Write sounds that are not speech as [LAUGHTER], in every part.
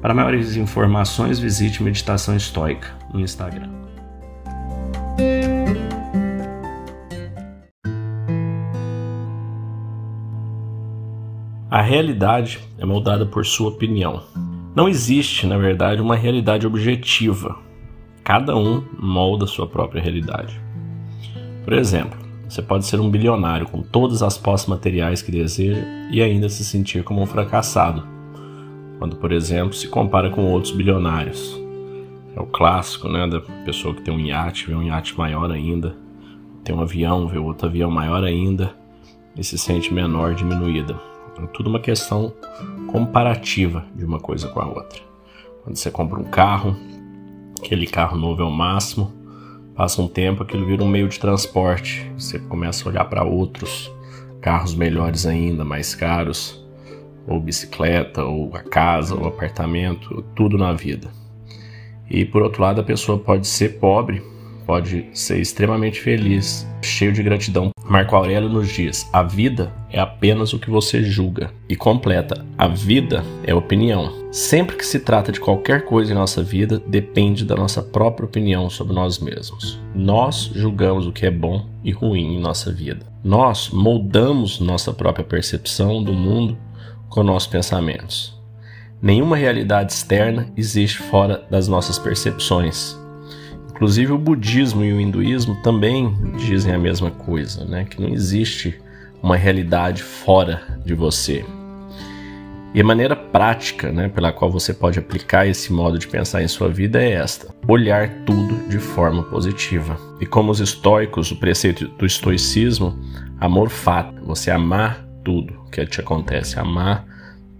Para maiores informações, visite Meditação Estoica no Instagram. A realidade é moldada por sua opinião. Não existe, na verdade, uma realidade objetiva. Cada um molda sua própria realidade. Por exemplo, você pode ser um bilionário com todas as posses materiais que deseja e ainda se sentir como um fracassado quando, por exemplo, se compara com outros bilionários. É o clássico, né, da pessoa que tem um iate, vê um iate maior ainda, tem um avião, vê outro avião maior ainda e se sente menor, diminuída. É tudo uma questão comparativa de uma coisa com a outra. Quando você compra um carro, aquele carro novo é o máximo, passa um tempo, aquilo vira um meio de transporte, você começa a olhar para outros carros melhores ainda, mais caros, ou bicicleta, ou a casa, ou apartamento, tudo na vida. E por outro lado, a pessoa pode ser pobre, pode ser extremamente feliz, cheio de gratidão. Marco Aurélio nos diz: a vida é apenas o que você julga. E completa: a vida é opinião. Sempre que se trata de qualquer coisa em nossa vida, depende da nossa própria opinião sobre nós mesmos. Nós julgamos o que é bom e ruim em nossa vida. Nós moldamos nossa própria percepção do mundo com nossos pensamentos. Nenhuma realidade externa existe fora das nossas percepções. Inclusive o budismo e o hinduísmo também dizem a mesma coisa, né? que não existe uma realidade fora de você. E a maneira prática né, pela qual você pode aplicar esse modo de pensar em sua vida é esta: olhar tudo de forma positiva. E como os estoicos, o preceito do estoicismo, amor fato, você amar tudo que te acontece, amar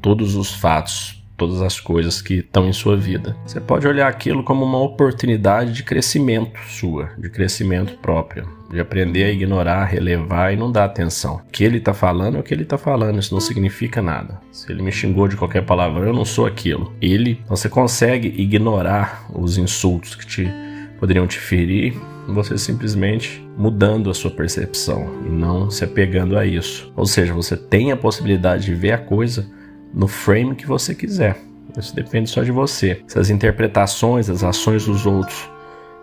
todos os fatos, todas as coisas que estão em sua vida. Você pode olhar aquilo como uma oportunidade de crescimento sua, de crescimento próprio, de aprender a ignorar, relevar e não dar atenção. O que ele está falando é o que ele está falando, isso não significa nada. Se ele me xingou de qualquer palavra, eu não sou aquilo. Ele, você consegue ignorar os insultos que te poderiam te ferir você simplesmente mudando a sua percepção e não se apegando a isso. Ou seja, você tem a possibilidade de ver a coisa no frame que você quiser. Isso depende só de você. Se as interpretações, as ações dos outros,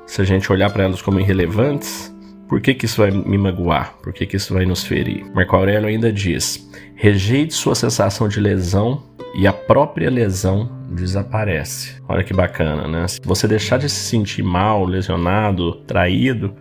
se a gente olhar para elas como irrelevantes, por que, que isso vai me magoar? Por que, que isso vai nos ferir? Marco Aurélio ainda diz: rejeite sua sensação de lesão e a própria lesão desaparece. Olha que bacana, né? Se você deixar de se sentir mal, lesionado, traído,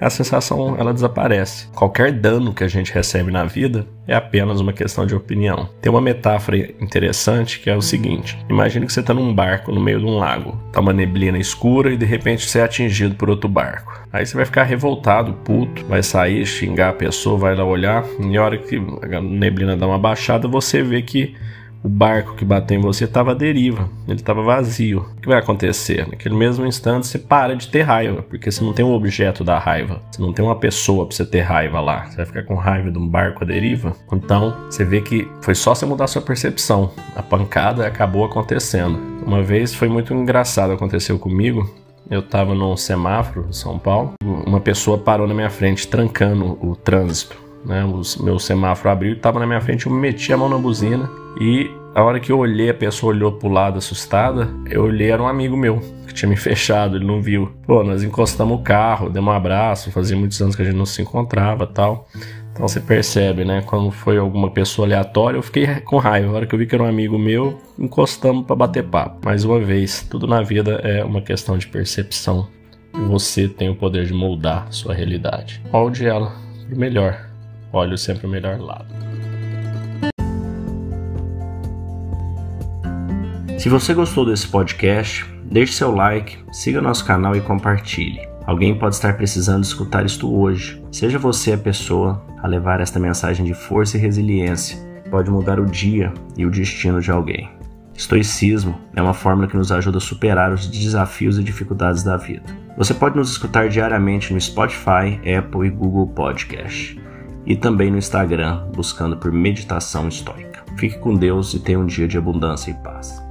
a sensação ela desaparece. Qualquer dano que a gente recebe na vida é apenas uma questão de opinião. Tem uma metáfora interessante que é o seguinte: imagine que você está num barco no meio de um lago, tá uma neblina escura e de repente você é atingido por outro barco. Aí você vai ficar revoltado, puto, vai sair, xingar a pessoa, vai lá olhar, e a hora que a neblina dá uma baixada, você vê que o barco que bateu em você estava à deriva, ele estava vazio. O que vai acontecer? Naquele mesmo instante você para de ter raiva, porque você não tem um objeto da raiva, você não tem uma pessoa para você ter raiva lá. Você vai ficar com raiva de um barco à deriva? Então você vê que foi só você mudar sua percepção. A pancada acabou acontecendo. Uma vez foi muito engraçado, aconteceu comigo. Eu estava num semáforo em São Paulo, uma pessoa parou na minha frente trancando o trânsito né? O meu semáforo abriu, estava na minha frente, eu meti a mão na buzina e a hora que eu olhei, a pessoa olhou pro lado assustada, eu olhei, era um amigo meu que tinha me [LAUGHS] fechado, ele não viu. Pô, nós encostamos o carro, demos um abraço, fazia muitos anos que a gente não se encontrava tal. Então você percebe, né? Quando foi alguma pessoa aleatória, eu fiquei com raiva. A hora que eu vi que era um amigo meu, encostamos para bater papo. Mais uma vez, tudo na vida é uma questão de percepção. E você tem o poder de moldar sua realidade. Molde ela pro melhor olho sempre o melhor lado. Se você gostou desse podcast, deixe seu like, siga nosso canal e compartilhe. Alguém pode estar precisando escutar isto hoje. Seja você a pessoa a levar esta mensagem de força e resiliência. Pode mudar o dia e o destino de alguém. Estoicismo é uma fórmula que nos ajuda a superar os desafios e dificuldades da vida. Você pode nos escutar diariamente no Spotify, Apple e Google Podcast. E também no Instagram, buscando por Meditação Estoica. Fique com Deus e tenha um dia de abundância e paz.